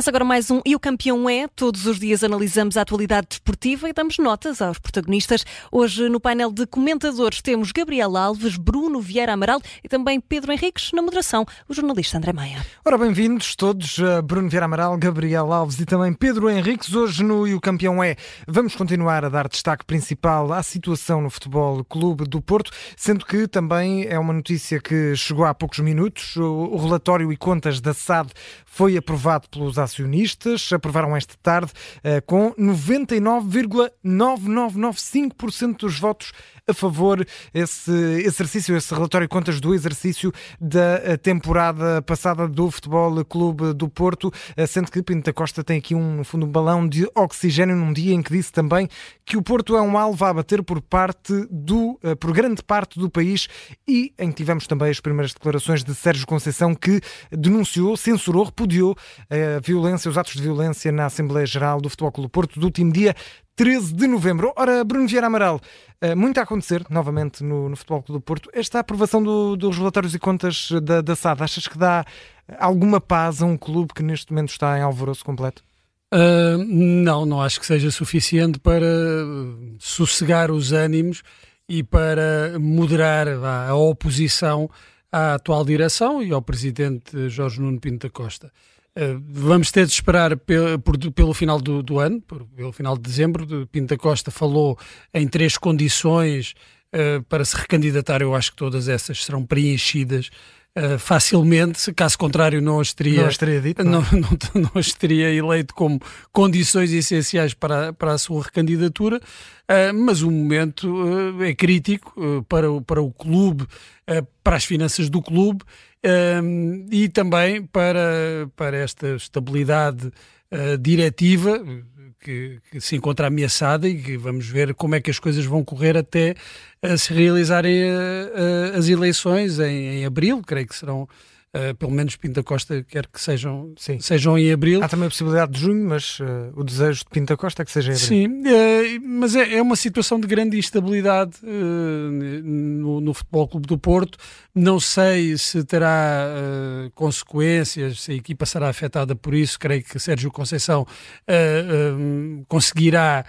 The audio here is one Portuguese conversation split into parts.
Começa agora mais um E o Campeão é. Todos os dias analisamos a atualidade desportiva e damos notas aos protagonistas. Hoje, no painel de comentadores, temos Gabriel Alves, Bruno Vieira Amaral e também Pedro Henriques, na moderação, o jornalista André Maia. Ora, bem-vindos todos, uh, Bruno Vieira Amaral, Gabriel Alves e também Pedro Henriques. Hoje no E o Campeão é, vamos continuar a dar destaque principal à situação no Futebol Clube do Porto, sendo que também é uma notícia que chegou há poucos minutos. O relatório e contas da SAD foi aprovado pelos acionistas, aprovaram esta tarde uh, com 99,9995% dos votos a favor. Esse exercício, esse relatório de contas do exercício da eh, temporada passada do Futebol Clube do Porto, eh, sendo que Pinto da Costa tem aqui um, fundo, um balão de oxigênio num dia em que disse também que o Porto é um alvo a bater por parte do, por grande parte do país e em que tivemos também as primeiras declarações de Sérgio Conceição que denunciou, censurou, repudiou a violência, os atos de violência na Assembleia Geral do Futebol Clube Porto do último dia 13 de novembro. Ora, Bruno Vieira Amaral, eh, muito a acontecer novamente no, no Futebol Clube do Porto. Esta aprovação do, dos relatórios e contas da, da SAD, achas que dá alguma paz a um clube que neste momento está em alvoroço completo? Uh, não, não acho que seja suficiente para sossegar os ânimos e para moderar a, a oposição à atual direção e ao presidente Jorge Nuno Pinto da Costa. Eh, vamos ter de esperar pelo, final do, do, ano, pelo final de dezembro. Pinto da Costa falou em três condições uh, para se recandidatar. Eu acho que todas essas serão preenchidas uh, facilmente. Caso contrário, não as teria, não as teria, dito, não, não, não, não as teria eleito como condições essenciais para, para a sua recandidatura. Uh, mas o momento é crítico para, para o clube, para as finanças do clube e também para, para esta estabilidade uh, diretiva que, que, se encontra ameaçada e que vamos ver como é que as coisas vão correr até se realizarem uh, as eleições em, em abril, creio que serão Uh, pelo menos Pinto da Costa quer que sejam, Sim. sejam em abril. Há também a possibilidade de junho, mas uh, o desejo de Pinto da Costa é que seja em abril. Sim, uh, mas é, é, uma situação de grande instabilidade no, no, Futebol Clube do Porto. Não sei se terá consequências, se a equipa será afetada por isso. Creio que Sérgio Conceição conseguirá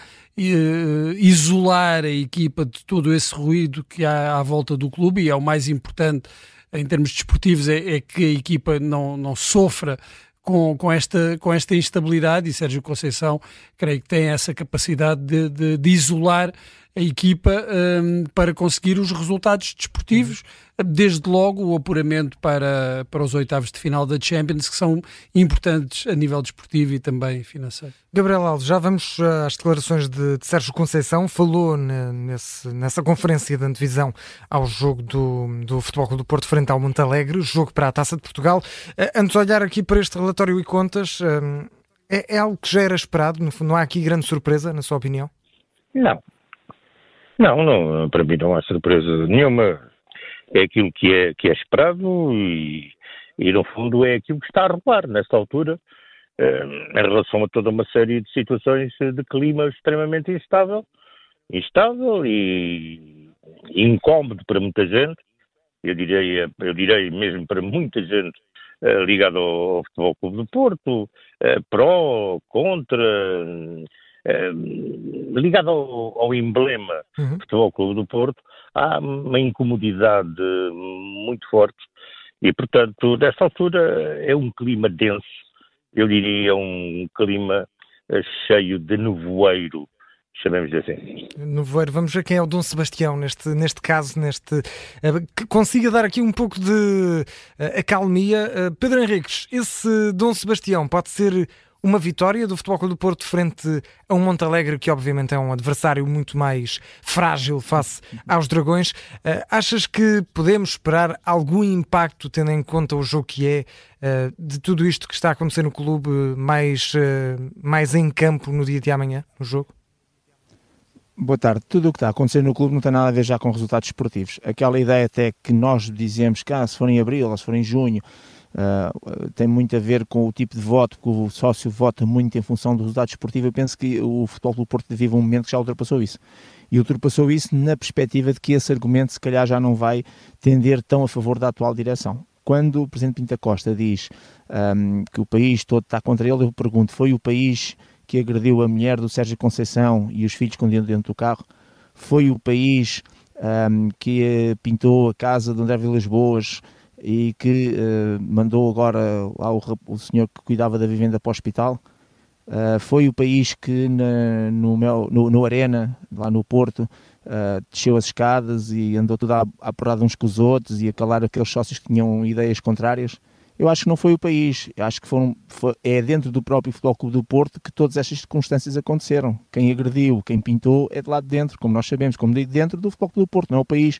isolar a equipa de todo esse ruído que há à volta do clube e é o mais importante em termos desportivos é, é que a equipa não, não sofra com, com, esta, com esta instabilidade e Sérgio Conceição creio que tem essa capacidade de, de, de isolar a equipa um, para conseguir os resultados desportivos, desde logo o apuramento para, para os oitavos de final da Champions, que são importantes a nível desportivo e também financeiro. Gabriel Alves, já vamos eh, às declarações de, de Sérgio Conceição, falou nesse, nessa conferência de antevisão ao jogo do, do Futebol do Porto frente ao Montalegre, jogo para a Taça de Portugal. Eh, antes de olhar aqui para este relatório e contas, hum, é, é algo que já era esperado, não há aqui grande surpresa, na sua opinião? Não, não, não, para mim não há surpresa nenhuma. É aquilo que é, que é esperado e, e, no fundo, é aquilo que está a rolar nesta altura eh, em relação a toda uma série de situações de clima extremamente instável, instável e, incómodo para muita gente. Eu direi, eu direi mesmo para muita gente uh, ligada ao, ao Futebol Clube do Porto, uh, pró, contra, eh, ligado ao, ao emblema uhum. Futebol Clube do Porto, há uma incomodidade muito forte e, portanto, desta altura é um clima denso, eu diria um clima eh, cheio de nevoeiro, chamemos assim. Nevoeiro, vamos ver quem é o Dom Sebastião neste, neste caso, neste eh, que consiga dar aqui um pouco de uh, acalmia. Pedro Henriques, esse Dom Sebastião pode ser uma vitória do Futebol Clube do Porto frente a um Montalegre que obviamente é um adversário muito mais frágil face aos Dragões. Uh, achas que podemos esperar algum impacto, tendo em conta o jogo que é, uh, de tudo isto que está a acontecer no clube mais, uh, mais em campo no dia de amanhã, no jogo? Boa tarde. Tudo o que está a acontecer no clube não tem nada a ver já com resultados esportivos. Aquela ideia até que nós dizemos que ah, se for em abril ou se for em junho Uh, tem muito a ver com o tipo de voto, que o sócio vota muito em função do resultado esportivo. Eu penso que o Futebol do Porto vive um momento que já ultrapassou isso. E ultrapassou isso na perspectiva de que esse argumento, se calhar, já não vai tender tão a favor da atual direção. quando o Presidente Pinta Costa diz um, que o país todo está contra ele, eu pergunto, foi o país que agrediu a mulher do Sérgio Conceição e os filhos escondidos dentro do carro? Foi o país um, que pintou a casa de André Vilas Boas e que uh, mandou agora lá o, o, senhor que cuidava da vivenda para o hospital? Uh, foi o país que na, no, no, no, Arena, lá no Porto, uh, desceu as escadas e andou tudo a, a porrada uns com os outros e a calar aqueles sócios que tinham ideias contrárias? Eu acho que não foi o país, eu acho que foram, foi, é dentro do próprio Futebol Clube do Porto que todas estas circunstâncias aconteceram. Quem agrediu, quem pintou é de lá de dentro, como nós sabemos, como digo, dentro do Futebol Clube do Porto, não é o país.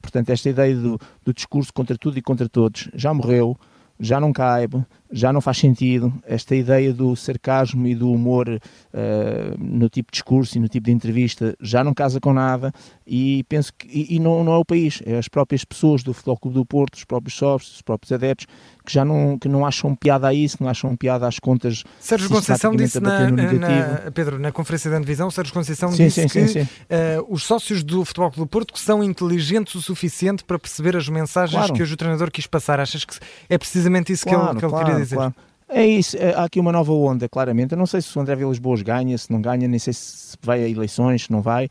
Portanto, esta ideia do, do discurso contra tudo e contra todos já morreu, já não cabe, já não faz sentido. Esta ideia do sarcasmo e do humor uh, no tipo de discurso e no tipo de entrevista já não casa com nada e penso que e, e não, não é o país, é as próprias pessoas do Futebol Clube do Porto, os próprios sócios, os próprios adeptos que já não, que não acham piada a isso, não acham piada às contas. Sérgio Conceição disse na, na, Pedro, na conferência da divisão, Sérgio Conceição sim, disse sim, que sim, uh, os sócios do Futebol Clube do Porto são inteligentes o suficiente para perceber as mensagens claro. que hoje o treinador quis passar. Achas que é precisamente isso claro, que ele, que ele claro, queria dizer? Claro. É isso, é, há aqui uma nova onda, claramente. Eu não sei se o André Vilas Boas ganha, se não ganha, nem sei se vai a eleições, se não vai.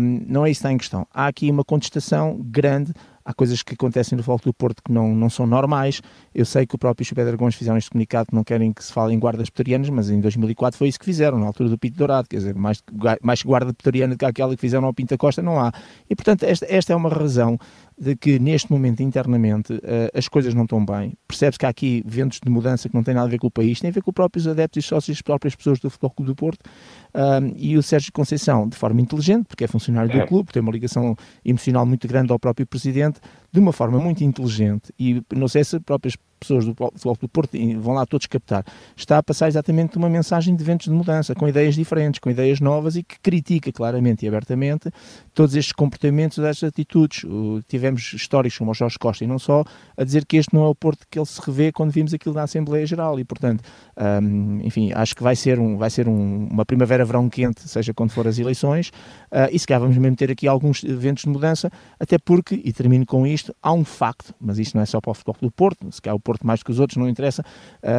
Um, não é isso que está em questão. Há aqui uma contestação grande há coisas que acontecem no Futebol do Porto que não, não são normais. Eu sei que o próprio Chupé Dragões fizeram este comunicado que não querem que se fale em guardas pretorianas, mas em 2004 foi isso que fizeram, na altura do Pinto Dourado. Quer dizer, mais, mais guarda pretoriana do que aquela que fizeram ao Pinta Costa não há. E, portanto, esta, esta é uma razão de que neste momento internamente uh, as coisas não estão bem. Percebe-se que há aqui ventos de mudança que não têm nada a ver com o país, tem a ver com os próprios adeptos e sócios, as próprias pessoas do Futebol Clube do Porto. Um, e o Sérgio Conceição, de forma inteligente, porque é funcionário do é. clube, tem uma ligação emocional muito grande ao próprio presidente, de uma forma muito inteligente, e não sei se as próprias pessoas do Futebol do Porto vão lá todos captar, está a passar exatamente uma mensagem de ventos de mudança, com ideias diferentes, com ideias novas e que critica claramente e abertamente todos estes comportamentos, estas atitudes. Tivemos históricos como o Jorge Costa e não só, a dizer que este não é o Porto que ele se revê quando vimos aquilo na Assembleia Geral e, portanto, um, enfim, acho que vai ser, um, vai ser um, uma primavera-verão quente, seja quando for as eleições, uh, e se calhar vamos mesmo ter aqui alguns ventos de mudança, até porque, e termino com isto, há um facto, mas isto não é só para o futebol do Porto, se calhar o Porto mais que os outros, não interessa,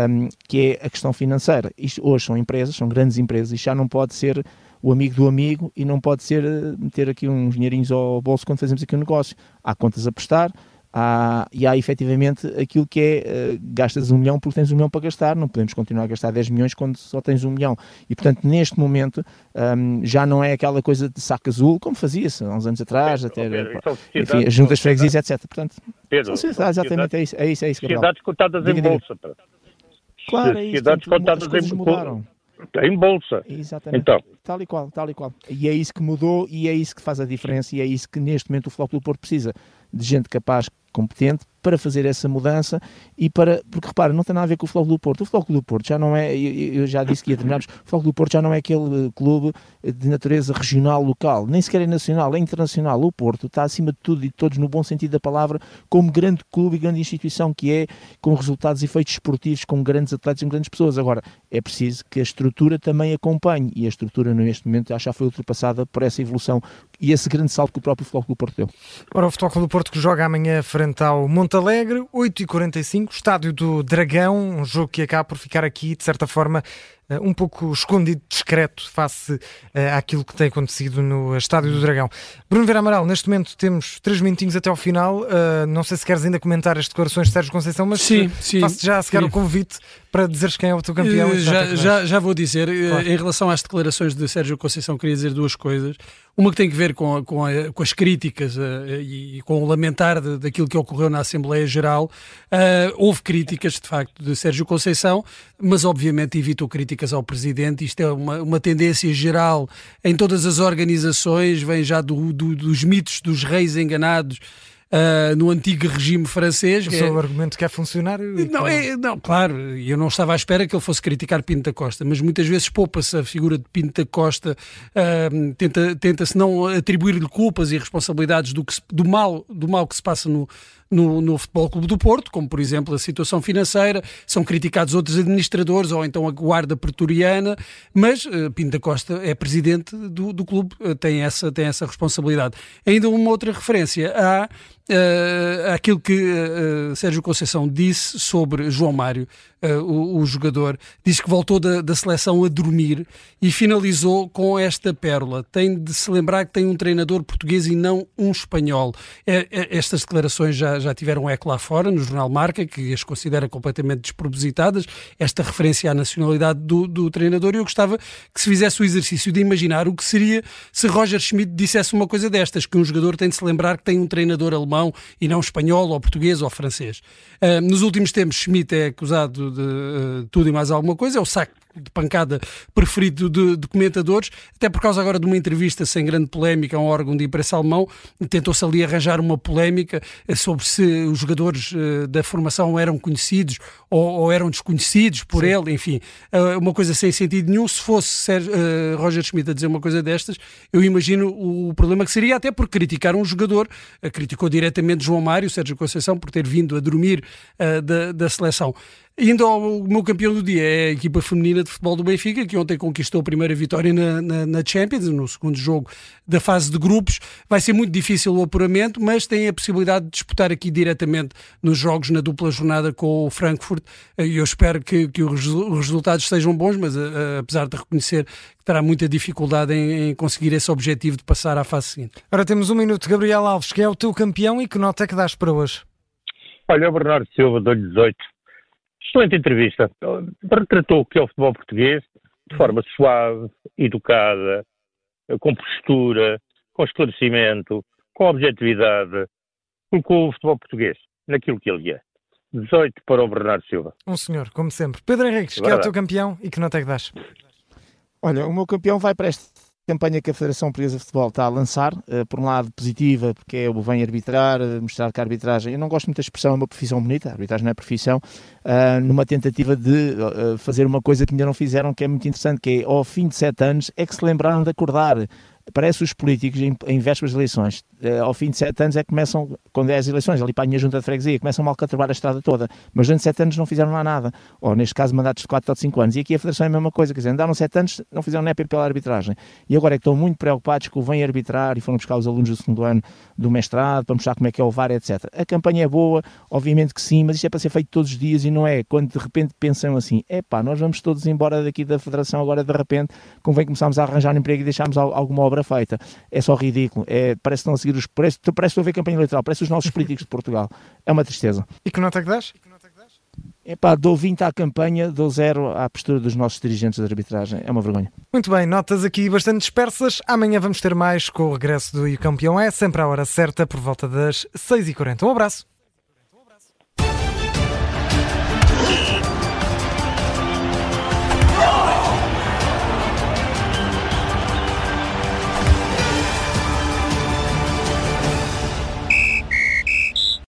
um, que é a questão financeira. Isto hoje são empresas, são grandes empresas, e já não pode ser o amigo do amigo e não pode ser eh, meter aqui uns dinheirinhos ao bolso quando fazemos aqui um negócio. Há contas a prestar, Há, e há efetivamente aquilo que é uh, gastas um milhão porque tens um milhão para gastar, não podemos continuar a gastar 10 milhões quando só tens um milhão. E portanto, neste momento, um, já não é aquela coisa de saco azul como fazia-se há uns anos atrás, até Pedro, enfim, as juntas freguesias, etc. Portanto, Pedro, exatamente, é isso, é isso, é isso Sociedades cotadas em bolsa. Claro, é isso. Sociedades cotadas em bolsa. Em bolsa. Exatamente. Então. Tal e qual, tal e qual. E é isso que mudou e é isso que faz a diferença e é isso que neste momento o Futebol do Porto precisa de gente capaz competente para fazer essa mudança e para, porque repara, não tem nada a ver com o Futebol do Porto. O Futebol do Porto já não é, eu, já disse que ia terminarmos, o Futebol do Porto já não é aquele clube de natureza regional, local, nem sequer é nacional, é internacional. O Porto está acima de tudo e de todos, no bom sentido da palavra, como grande clube e grande instituição que é, com resultados e efeitos esportivos, com grandes atletas e grandes pessoas. Agora, é preciso que a estrutura também acompanhe e a estrutura neste momento já foi ultrapassada por essa evolução e esse grande salto que o próprio Futebol do Porto deu. Ora, o Futebol do Porto que joga amanhã frente ao Monte Porto Alegre, 8h45, estádio do Dragão, um jogo que acaba por ficar aqui, de certa forma, um pouco escondido, discreto, face uh, àquilo que tem acontecido no Estádio do Dragão. Bruno Vera Amaral, neste momento temos três minutinhos até ao final. Uh, não sei se queres ainda comentar as declarações de Sérgio Conceição, mas faço já a seguir o convite para dizeres quem é o teu campeão. Uh, já, já, já, vou dizer, claro. em relação às declarações de Sérgio Conceição, queria dizer duas coisas. Uma que tem que ver com, com, a, com as críticas e, e, com o lamentar de, daquilo que ocorreu na Assembleia Geral. houve críticas, de facto, de Sérgio Conceição, mas obviamente evitou críticas ao Presidente. Isto é uma, uma tendência geral em todas as organizações, vem já do, do, dos mitos dos reis enganados. Uh, no antigo regime francês. O seu é... argumento quer funcionar? Não, é, não, claro, eu não estava à espera que ele fosse criticar Pinto da Costa, mas muitas vezes poupa-se a figura de Pinto da Costa, uh, tenta-se tenta não atribuir-lhe culpas e responsabilidades do, que se, do, mal, do mal que se passa no, no, no Futebol Clube do Porto, como por exemplo a situação financeira, são criticados outros administradores ou então a guarda pretoriana, mas uh, Pinto da Costa é presidente do, do clube, uh, tem, essa, tem essa responsabilidade. Ainda uma outra referência há uh, aquilo que uh, Sérgio Conceição disse sobre João Mário, uh, o, o, jogador, diz que voltou da, da, seleção a dormir e finalizou com esta pérola. Tem de se lembrar que tem um treinador português e não um espanhol. É, é, estas declarações já, já tiveram eco lá fora, no jornal Marca, que as considera completamente despropositadas, esta referência à nacionalidade do, do treinador, e eu gostava que se fizesse o exercício de imaginar o que seria se Roger Schmidt dissesse uma coisa destas, que um jogador tem de se lembrar que tem um treinador alemão e não espanhol ou português ou francês. Uh, nos últimos tempos, Schmidt é acusado de uh, tudo e mais alguma coisa, é o saco de pancada preferido de, de, comentadores, até por causa agora de uma entrevista sem grande polémica a um órgão de imprensa alemão, tentou-se ali arranjar uma polémica eh, sobre se os jogadores uh, da formação eram conhecidos ou, ou eram desconhecidos por Sim. ele, enfim, uh, uma coisa sem sentido nenhum. Se fosse Sérgio, uh, Roger Schmidt a dizer uma coisa destas, eu imagino o problema que seria, até por criticar um jogador, criticou diretamente João Mário, Sérgio Conceição, por ter vindo a dormir da, da seleção. Indo ao meu campeão do dia é a equipa feminina de futebol do Benfica, que ontem conquistou a primeira vitória na, na, na, Champions, no segundo jogo da fase de grupos. Vai ser muito difícil o apuramento, mas tem a possibilidade de disputar aqui diretamente nos jogos na dupla jornada com o Frankfurt. E eu espero que, que os resultados sejam bons, mas a, a, apesar de reconhecer que terá muita dificuldade em, em, conseguir esse objetivo de passar à fase seguinte. Agora temos um minuto, Gabriel Alves, que é o teu campeão e que nota é que dás para hoje? Olha, o Bernardo Silva dou-lhe 18 Excelente entrevista. Retratou o que é o futebol português de forma suave, educada, com postura, com esclarecimento, com objetividade. Colocou o futebol português naquilo que ele é. 18 para o Bernardo Silva. Um senhor, como sempre. Pedro Henriques, que é o teu campeão e que nota é que dás? Olha, o meu campeão vai para este campanha que a Federação Portuguesa de Futebol está a lançar, uh, por um lado positiva, porque é o vem arbitrar, uh, mostrar que a arbitragem, eu não gosto muito da expressão, é uma profissão bonita, a arbitragem não é profissão, uh, numa tentativa de fazer uma coisa que ainda não fizeram, que é muito interessante, que é ao fim de sete anos é que se lembraram de acordar parece os políticos em, em vésperas de eleições, eh, ao fim de sete anos é que começam, quando é as eleições, ali para a minha junta de freguesia, começam mal a trabalhar a estrada toda, mas durante sete anos não fizeram lá nada, ou neste caso mandatos de quatro ou cinco anos, e aqui a Federação é a mesma coisa, quer dizer, andaram sete anos, não fizeram nem pela arbitragem, e agora é que estão muito preocupados que o vêm arbitrar e foram buscar os alunos do segundo ano do mestrado, para mostrar como é que é o VAR, etc. A campanha é boa, obviamente que sim, mas isto é para ser feito todos os dias e não é. Quando de repente pensam assim, é pá, nós vamos todos embora daqui da Federação agora de repente, convém começarmos a arranjar um emprego e deixarmos alguma obra feita é só ridículo. É, parece que estão a seguir os. Parece, parece que a ver campanha eleitoral, parece os nossos políticos de Portugal. É uma tristeza. E que nota é que dás? Epá, dou 20 à campanha, dou zero à postura dos nossos dirigentes de arbitragem. É uma vergonha. Muito bem, notas aqui bastante dispersas. Amanhã vamos ter mais com o regresso do E Campeão É, sempre à hora certa, por volta das 6h40. Um abraço.